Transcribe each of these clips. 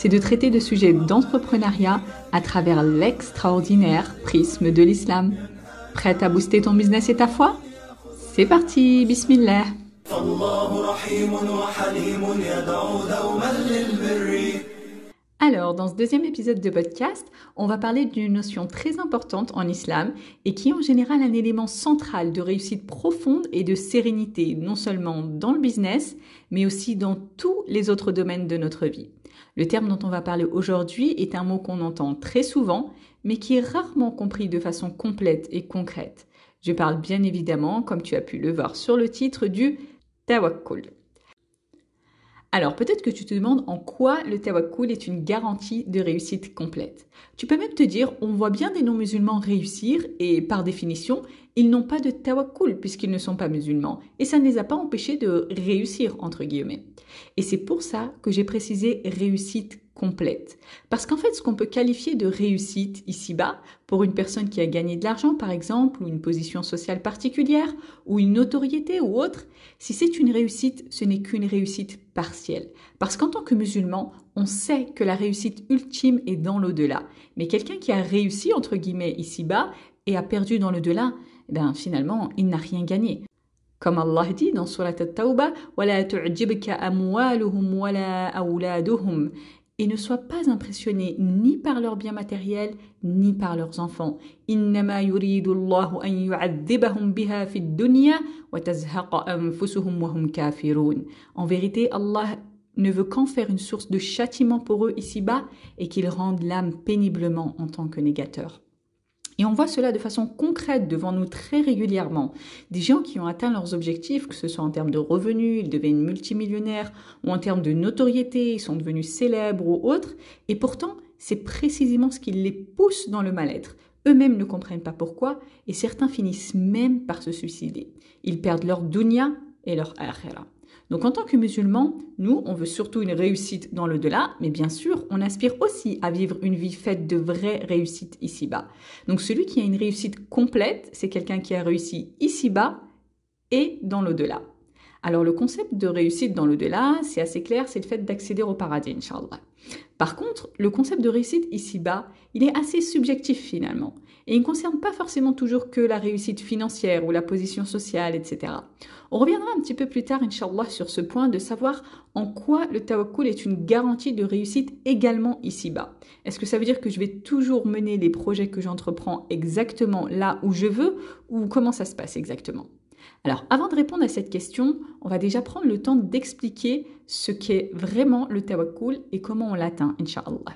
c'est de traiter de sujets d'entrepreneuriat à travers l'extraordinaire prisme de l'islam. Prête à booster ton business et ta foi? C'est parti, bismillah alors, dans ce deuxième épisode de podcast, on va parler d'une notion très importante en islam et qui est en général un élément central de réussite profonde et de sérénité, non seulement dans le business, mais aussi dans tous les autres domaines de notre vie. Le terme dont on va parler aujourd'hui est un mot qu'on entend très souvent, mais qui est rarement compris de façon complète et concrète. Je parle bien évidemment, comme tu as pu le voir sur le titre, du tawakkul. Alors peut-être que tu te demandes en quoi le tawakkul est une garantie de réussite complète. Tu peux même te dire, on voit bien des non-musulmans réussir et par définition, ils n'ont pas de tawakkul puisqu'ils ne sont pas musulmans et ça ne les a pas empêchés de réussir entre guillemets. Et c'est pour ça que j'ai précisé réussite complète. Parce qu'en fait, ce qu'on peut qualifier de réussite ici-bas, pour une personne qui a gagné de l'argent par exemple, ou une position sociale particulière, ou une notoriété ou autre, si c'est une réussite, ce n'est qu'une réussite partielle. Parce qu'en tant que musulman, on sait que la réussite ultime est dans l'au-delà. Mais quelqu'un qui a réussi, entre guillemets, ici-bas, et a perdu dans l'au-delà, eh ben, finalement, il n'a rien gagné. Comme Allah dit dans Surat At-Tawbah, وَلَا تُعْجِبْكَ أَمْوَالُهُمْ وَلَا أَوْلَادُهُمْ et ne soient pas impressionnés ni par leurs biens matériels ni par leurs enfants. En vérité, Allah ne veut qu'en faire une source de châtiment pour eux ici-bas et qu'ils rendent l'âme péniblement en tant que négateur. Et on voit cela de façon concrète devant nous très régulièrement. Des gens qui ont atteint leurs objectifs, que ce soit en termes de revenus, ils deviennent multimillionnaires, ou en termes de notoriété, ils sont devenus célèbres ou autres, et pourtant, c'est précisément ce qui les pousse dans le mal-être. Eux-mêmes ne comprennent pas pourquoi, et certains finissent même par se suicider. Ils perdent leur dunya et leur akhira. Donc en tant que musulmans, nous, on veut surtout une réussite dans le delà, mais bien sûr, on aspire aussi à vivre une vie faite de vraies réussites ici-bas. Donc celui qui a une réussite complète, c'est quelqu'un qui a réussi ici-bas et dans l'au-delà. Alors le concept de réussite dans l'au-delà, c'est assez clair, c'est le fait d'accéder au paradis, Inch'Allah. Par contre, le concept de réussite ici-bas, il est assez subjectif finalement. Et il ne concerne pas forcément toujours que la réussite financière ou la position sociale, etc. On reviendra un petit peu plus tard, Inch'Allah, sur ce point de savoir en quoi le tawakkul est une garantie de réussite également ici-bas. Est-ce que ça veut dire que je vais toujours mener les projets que j'entreprends exactement là où je veux ou comment ça se passe exactement? Alors, avant de répondre à cette question, on va déjà prendre le temps d'expliquer ce qu'est vraiment le tawakkul et comment on l'atteint, Inch'Allah.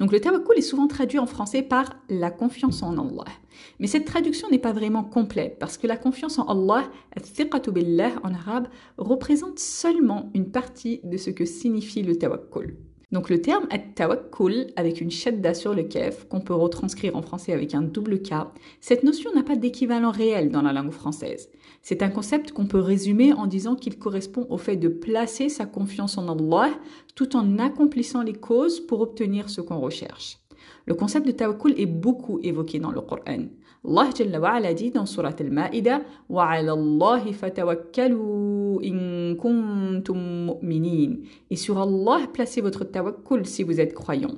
Donc le tawakkul est souvent traduit en français par la confiance en Allah. Mais cette traduction n'est pas vraiment complète parce que la confiance en Allah, billah en arabe, représente seulement une partie de ce que signifie le tawakkul. Donc le terme at-tawakkul avec une shadda sur le kef qu'on peut retranscrire en français avec un double K, cette notion n'a pas d'équivalent réel dans la langue française. C'est un concept qu'on peut résumer en disant qu'il correspond au fait de placer sa confiance en Allah tout en accomplissant les causes pour obtenir ce qu'on recherche. Le concept de tawakkul est beaucoup évoqué dans le Coran. Jalla wa ala dit dans Surat Al-Ma'ida وَعَلَى اللَّهِ فَتَوَكَّلُوا إِن كُنتُم مُؤْمِنِينَ Et sur Allah, placez votre tawakkul si vous êtes croyant.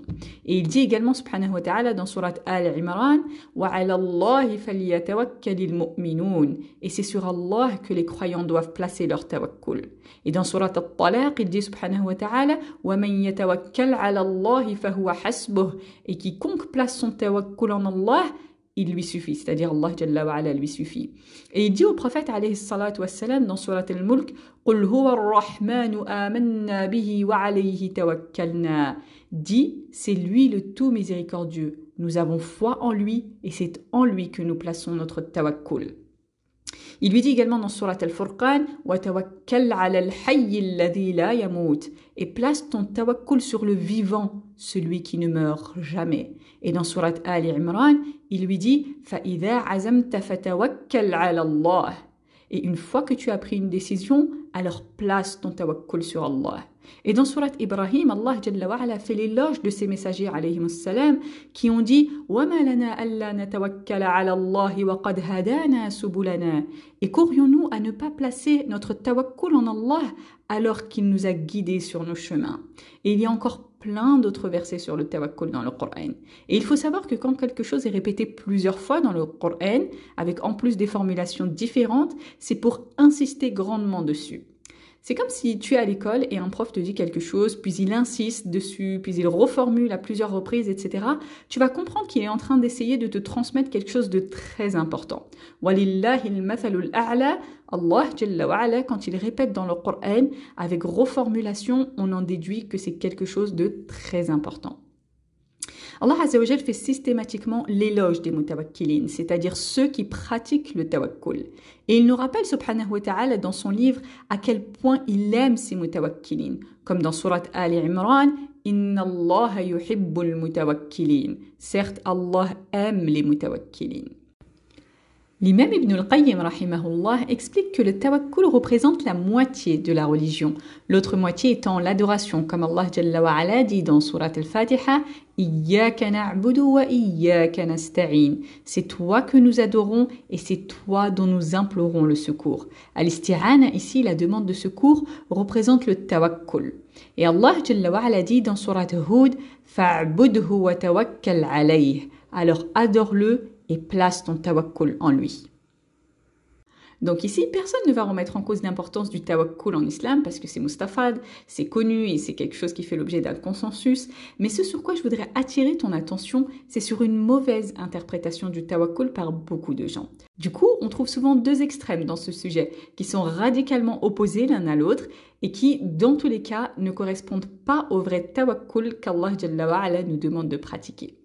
Et il dit également subhanahu wa ta'ala dans Surat Al-Imran وَعَلَى اللَّهِ فَلْيَتَوَكَّلِ الْمُؤْمِنُونَ Et c'est sur Allah que les croyants doivent placer leur tawakkul. Et dans Surat Al-Talaq, il dit subhanahu wa ta'ala وَمَن يَتَوَكَّلْ عَلَى اللَّهِ فَهُوَ حَسْبُهُ Et quiconque place son tawakkul en Allah, il lui suffit, c'est-à-dire Allah Jalla wa ala lui suffit. Et il dit au prophète alayhi salatu wassalam dans surat al-Mulk "Qul huwa ar-Rahman amanna bihi wa alayhi tawakkalna." Dit "C'est lui le tout miséricordieux. Nous avons foi en lui et c'est en lui que nous plaçons notre tawakkul." Il lui dit également dans surat al-Furqan "Wa tawakkal 'ala al-hayy alladhi la yamut." Et place ton tawakkul sur le vivant, celui qui ne meurt jamais. Et dans Surat Ali Imran, il lui dit Et une fois que tu as pris une décision, alors place ton tawakkul sur Allah. Et dans Surat Ibrahim, Allah Jalla wa ala fait l'éloge de ses messagers salam qui ont dit Et qu'aurions-nous à ne pas placer notre tawakkul en Allah alors qu'il nous a guidés sur nos chemins? Et il y a encore plein d'autres versets sur le tawakkul dans le Coran. Et il faut savoir que quand quelque chose est répété plusieurs fois dans le Coran, avec en plus des formulations différentes, c'est pour insister grandement dessus. C'est comme si tu es à l'école et un prof te dit quelque chose, puis il insiste dessus, puis il reformule à plusieurs reprises, etc. Tu vas comprendre qu'il est en train d'essayer de te transmettre quelque chose de très important. Allah, quand il répète dans le Coran, avec reformulation, on en déduit que c'est quelque chose de très important. Allah Azzawajal fait systématiquement l'éloge des mutawakkilin, c'est-à-dire ceux qui pratiquent le tawakkul. Et il nous rappelle subhanahu wa ta'ala dans son livre à quel point il aime ces mutawakkilin, comme dans surat Ali Imran, Inna Allah yuhibbul mutawakkilin. Certes, Allah aime les mutawakkilin. L'imam Ibn al-Qayyim rahimahullah explique que le tawakkul représente la moitié de la religion, l'autre moitié étant l'adoration, comme Allah Jalla wa ala dit dans Surat al-Fatiha C'est toi que nous adorons et c'est toi dont nous implorons le secours. Al-Isti'ana, ici, la demande de secours, représente le tawakkul. Et Allah Jalla dit dans Surat Hud Fa'budhu wa tawakkal alayh. Alors adore-le place ton tawakkul en lui. Donc ici, personne ne va remettre en cause l'importance du tawakkul en islam parce que c'est mustafad, c'est connu et c'est quelque chose qui fait l'objet d'un consensus. Mais ce sur quoi je voudrais attirer ton attention, c'est sur une mauvaise interprétation du tawakkul par beaucoup de gens. Du coup, on trouve souvent deux extrêmes dans ce sujet qui sont radicalement opposés l'un à l'autre et qui, dans tous les cas, ne correspondent pas au vrai tawakkul qu'Allah nous demande de pratiquer.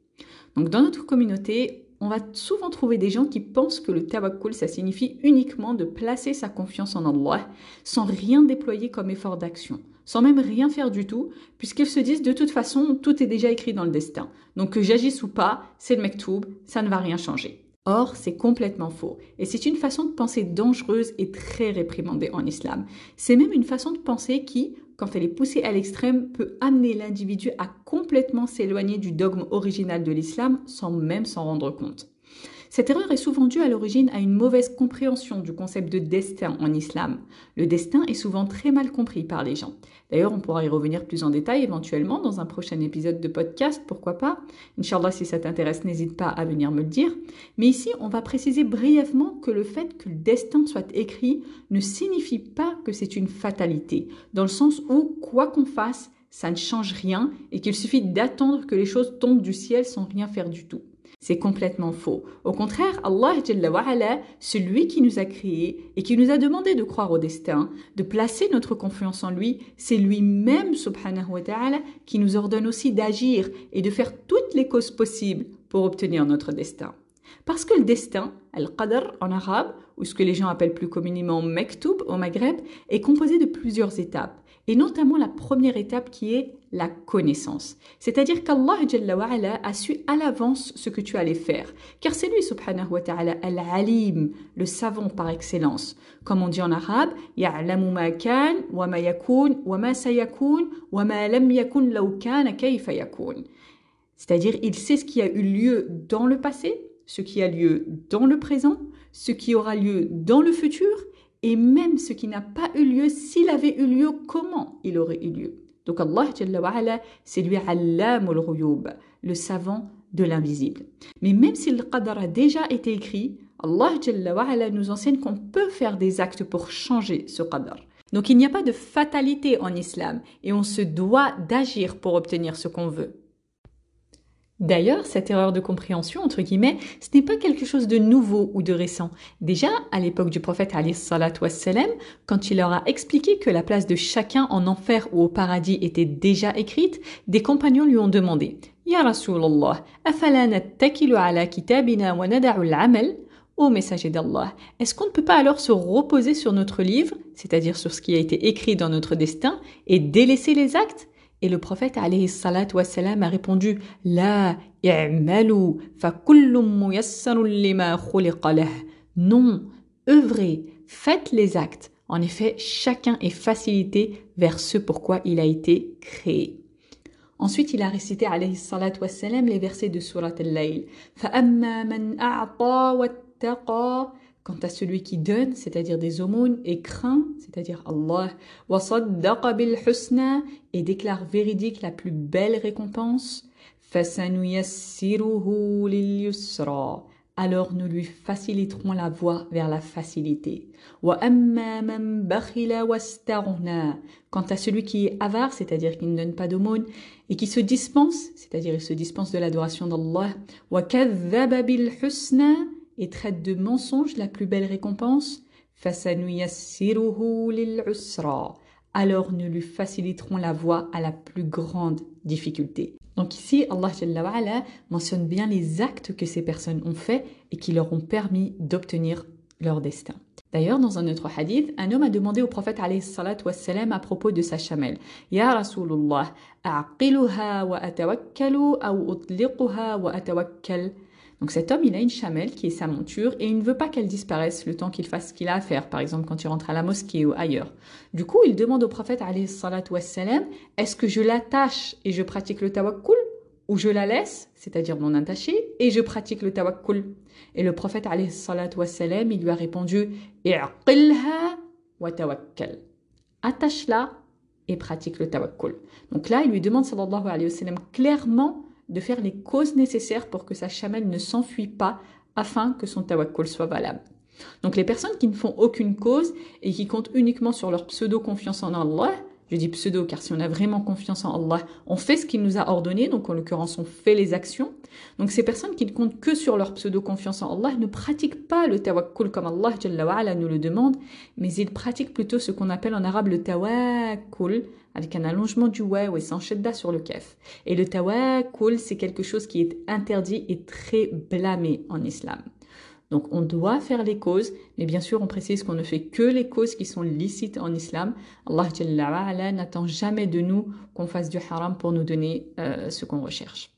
Donc dans notre communauté, on va souvent trouver des gens qui pensent que le tawakkul, ça signifie uniquement de placer sa confiance en Allah sans rien déployer comme effort d'action, sans même rien faire du tout, puisqu'ils se disent de toute façon, tout est déjà écrit dans le destin. Donc que j'agisse ou pas, c'est le mektoub, ça ne va rien changer. Or, c'est complètement faux. Et c'est une façon de penser dangereuse et très réprimandée en islam. C'est même une façon de penser qui, quand elle est poussée à l'extrême, peut amener l'individu à complètement s'éloigner du dogme original de l'islam sans même s'en rendre compte. Cette erreur est souvent due à l'origine à une mauvaise compréhension du concept de destin en islam. Le destin est souvent très mal compris par les gens. D'ailleurs, on pourra y revenir plus en détail éventuellement dans un prochain épisode de podcast, pourquoi pas. Inch'Allah, si ça t'intéresse, n'hésite pas à venir me le dire. Mais ici, on va préciser brièvement que le fait que le destin soit écrit ne signifie pas que c'est une fatalité, dans le sens où, quoi qu'on fasse, ça ne change rien et qu'il suffit d'attendre que les choses tombent du ciel sans rien faire du tout. C'est complètement faux. Au contraire, Allah, celui qui nous a créés et qui nous a demandé de croire au destin, de placer notre confiance en lui, c'est lui-même, subhanahu wa ta'ala, qui nous ordonne aussi d'agir et de faire toutes les causes possibles pour obtenir notre destin. Parce que le destin, al-qadr en arabe, ou ce que les gens appellent plus communément mektoub au Maghreb, est composé de plusieurs étapes et notamment la première étape qui est la connaissance. C'est-à-dire qu'Allah a su à l'avance ce que tu allais faire. Car c'est lui, subhanahu wa ta'ala, al-alim, le savant par excellence. Comme on dit en arabe, ya'lamu ma kan, wa ma yakun, wa ma sayakun, wa ma lam yakun law kana kayfa yakun. C'est-à-dire, il sait ce qui a eu lieu dans le passé, ce qui a lieu dans le présent, ce qui aura lieu dans le futur, et même ce qui n'a pas eu lieu, s'il avait eu lieu, comment il aurait eu lieu. Donc Allah, c'est lui le savant de l'invisible. Mais même si le qadar a déjà été écrit, Allah nous enseigne qu'on peut faire des actes pour changer ce qadar. Donc il n'y a pas de fatalité en islam et on se doit d'agir pour obtenir ce qu'on veut. D'ailleurs, cette erreur de compréhension, entre guillemets, ce n'est pas quelque chose de nouveau ou de récent. Déjà, à l'époque du prophète wassalam, quand il leur a expliqué que la place de chacun en enfer ou au paradis était déjà écrite, des compagnons lui ont demandé Ya Rasulallah, afala nattakilu ala kitabina wa nada'u al-amal Ô messager d'Allah, est-ce qu'on ne peut pas alors se reposer sur notre livre, c'est-à-dire sur ce qui a été écrit dans notre destin, et délaisser les actes? Et le prophète alayhi salat wassalam, a répondu La i'malu fa lima Non, œuvrez, faites les actes. En effet, chacun est facilité vers ce pourquoi il a été créé. Ensuite, il a récité alayhi salat wassalam les versets de Surat al-Layl. Quant à celui qui donne, c'est-à-dire des aumônes, et craint, c'est-à-dire Allah, et déclare véridique la plus belle récompense, alors nous lui faciliterons la voie vers la facilité. Quant à celui qui est avare, c'est-à-dire qui ne donne pas d'aumône, et qui se dispense, c'est-à-dire il se dispense de l'adoration d'Allah, et traite de mensonge la plus belle récompense, alors nous lui faciliterons la voie à la plus grande difficulté. Donc ici, Allah mentionne bien les actes que ces personnes ont faits et qui leur ont permis d'obtenir leur destin. D'ailleurs, dans un autre hadith, un homme a demandé au prophète à propos de sa chamelle Ya Rasulullah, a'qiluha wa atawakkalu ou utliquha wa atawakkal donc cet homme, il a une chamelle qui est sa monture et il ne veut pas qu'elle disparaisse le temps qu'il fasse ce qu'il a à faire, par exemple quand il rentre à la mosquée ou ailleurs. Du coup, il demande au prophète est-ce que je l'attache et je pratique le tawakkul ou je la laisse, c'est-à-dire non attachée, et je pratique le tawakkul? Et le prophète wassalam, il lui a répondu wa tawakkal. Attache-la et pratique le tawakkul. Donc là, il lui demande sallallahu alayhi wa sallam clairement de faire les causes nécessaires pour que sa chamelle ne s'enfuit pas afin que son tawakkul soit valable. Donc les personnes qui ne font aucune cause et qui comptent uniquement sur leur pseudo-confiance en Allah, je dis pseudo car si on a vraiment confiance en Allah, on fait ce qu'il nous a ordonné, donc en l'occurrence on fait les actions. Donc ces personnes qui ne comptent que sur leur pseudo-confiance en Allah ne pratiquent pas le tawakkul comme Allah nous le demande, mais ils pratiquent plutôt ce qu'on appelle en arabe le tawakkul, avec un allongement du wa et sans shadda sur le kef. Et le tawakkul, c'est quelque chose qui est interdit et très blâmé en islam. Donc on doit faire les causes, mais bien sûr on précise qu'on ne fait que les causes qui sont licites en islam. Allah n'attend jamais de nous qu'on fasse du haram pour nous donner euh, ce qu'on recherche.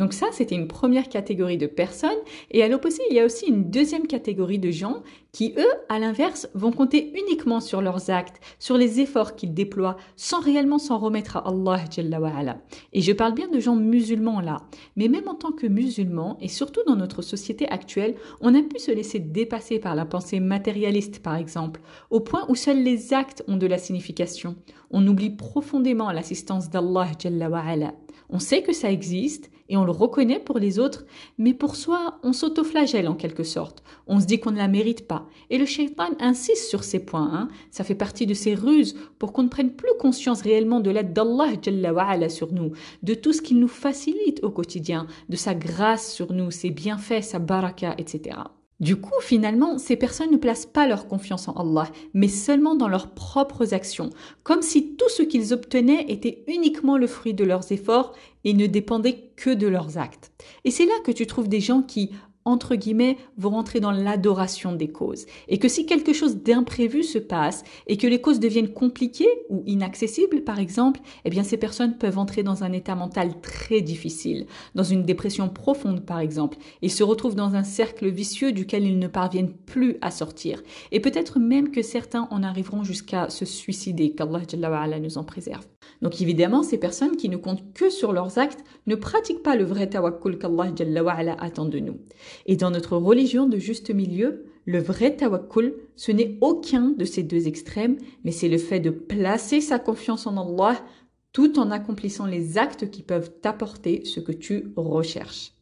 Donc ça, c'était une première catégorie de personnes. Et à l'opposé, il y a aussi une deuxième catégorie de gens qui, eux, à l'inverse, vont compter uniquement sur leurs actes, sur les efforts qu'ils déploient, sans réellement s'en remettre à Allah. Et je parle bien de gens musulmans là. Mais même en tant que musulmans, et surtout dans notre société actuelle, on a pu se laisser dépasser par la pensée matérialiste, par exemple, au point où seuls les actes ont de la signification. On oublie profondément l'assistance d'Allah. On sait que ça existe et on le reconnaît pour les autres, mais pour soi, on s'autoflagelle en quelque sorte. On se dit qu'on ne la mérite pas. Et le shaitan insiste sur ces points. Hein. Ça fait partie de ses ruses pour qu'on ne prenne plus conscience réellement de l'aide d'Allah sur nous, de tout ce qu'il nous facilite au quotidien, de sa grâce sur nous, ses bienfaits, sa baraka, etc. Du coup, finalement, ces personnes ne placent pas leur confiance en Allah, mais seulement dans leurs propres actions, comme si tout ce qu'ils obtenaient était uniquement le fruit de leurs efforts et ne dépendait que de leurs actes. Et c'est là que tu trouves des gens qui entre guillemets, vont rentrer dans l'adoration des causes. Et que si quelque chose d'imprévu se passe et que les causes deviennent compliquées ou inaccessibles, par exemple, eh bien, ces personnes peuvent entrer dans un état mental très difficile, dans une dépression profonde, par exemple, et se retrouvent dans un cercle vicieux duquel ils ne parviennent plus à sortir. Et peut-être même que certains en arriveront jusqu'à se suicider, qu'Allah nous en préserve. Donc évidemment, ces personnes qui ne comptent que sur leurs actes ne pratiquent pas le vrai tawakkul qu'Allah attend de nous. Et dans notre religion de juste milieu, le vrai tawakkul, ce n'est aucun de ces deux extrêmes, mais c'est le fait de placer sa confiance en Allah tout en accomplissant les actes qui peuvent t'apporter ce que tu recherches.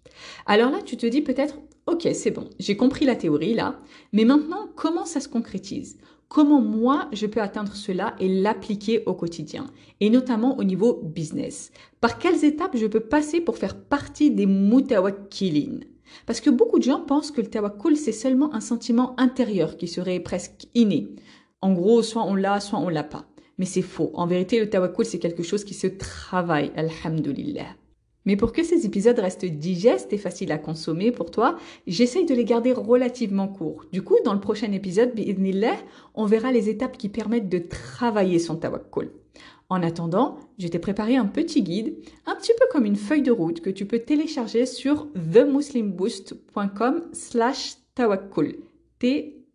Alors là, tu te dis peut-être, ok, c'est bon, j'ai compris la théorie là, mais maintenant, comment ça se concrétise? Comment moi, je peux atteindre cela et l'appliquer au quotidien, et notamment au niveau business Par quelles étapes je peux passer pour faire partie des mutawakkilin parce que beaucoup de gens pensent que le tawakkul, c'est seulement un sentiment intérieur qui serait presque inné. En gros, soit on l'a, soit on l'a pas. Mais c'est faux. En vérité, le tawakkul, c'est quelque chose qui se travaille, alhamdulillah. Mais pour que ces épisodes restent digestes et faciles à consommer pour toi, j'essaye de les garder relativement courts. Du coup, dans le prochain épisode, on verra les étapes qui permettent de travailler son tawakkul. En attendant, je t'ai préparé un petit guide, un petit peu comme une feuille de route que tu peux télécharger sur themuslimboost.com slash tawakkul.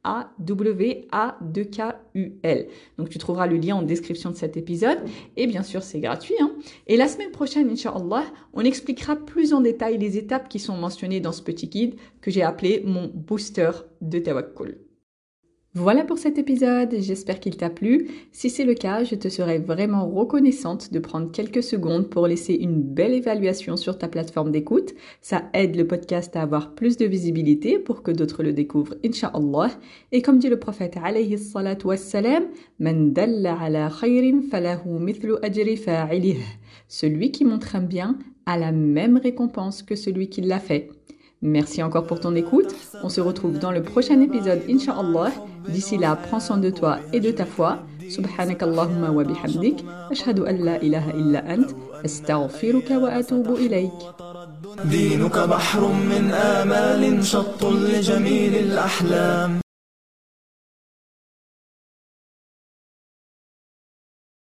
A-W-A-2-K-U-L. Donc tu trouveras le lien en description de cet épisode. Et bien sûr, c'est gratuit. Hein. Et la semaine prochaine, Inch'Allah, on expliquera plus en détail les étapes qui sont mentionnées dans ce petit guide que j'ai appelé mon booster de Tawakkul. Voilà pour cet épisode, j'espère qu'il t'a plu. Si c'est le cas, je te serais vraiment reconnaissante de prendre quelques secondes pour laisser une belle évaluation sur ta plateforme d'écoute. Ça aide le podcast à avoir plus de visibilité pour que d'autres le découvrent, inshallah. Et comme dit le prophète alayhi salatu wassalam, Man dalla ala khayrin falahu mithlu ajri fa'ilih. Celui qui montre un bien a la même récompense que celui qui l'a fait. Merci encore pour ton écoute. On se retrouve dans le prochain épisode, Inch'Allah. D'ici là, prends soin de toi et de ta foi. سبحانك اللهم وبحمدك أشهد أن لا إله إلا أنت أستغفرك وأتوب إليك دينك بحر من آمال شط لجميل الأحلام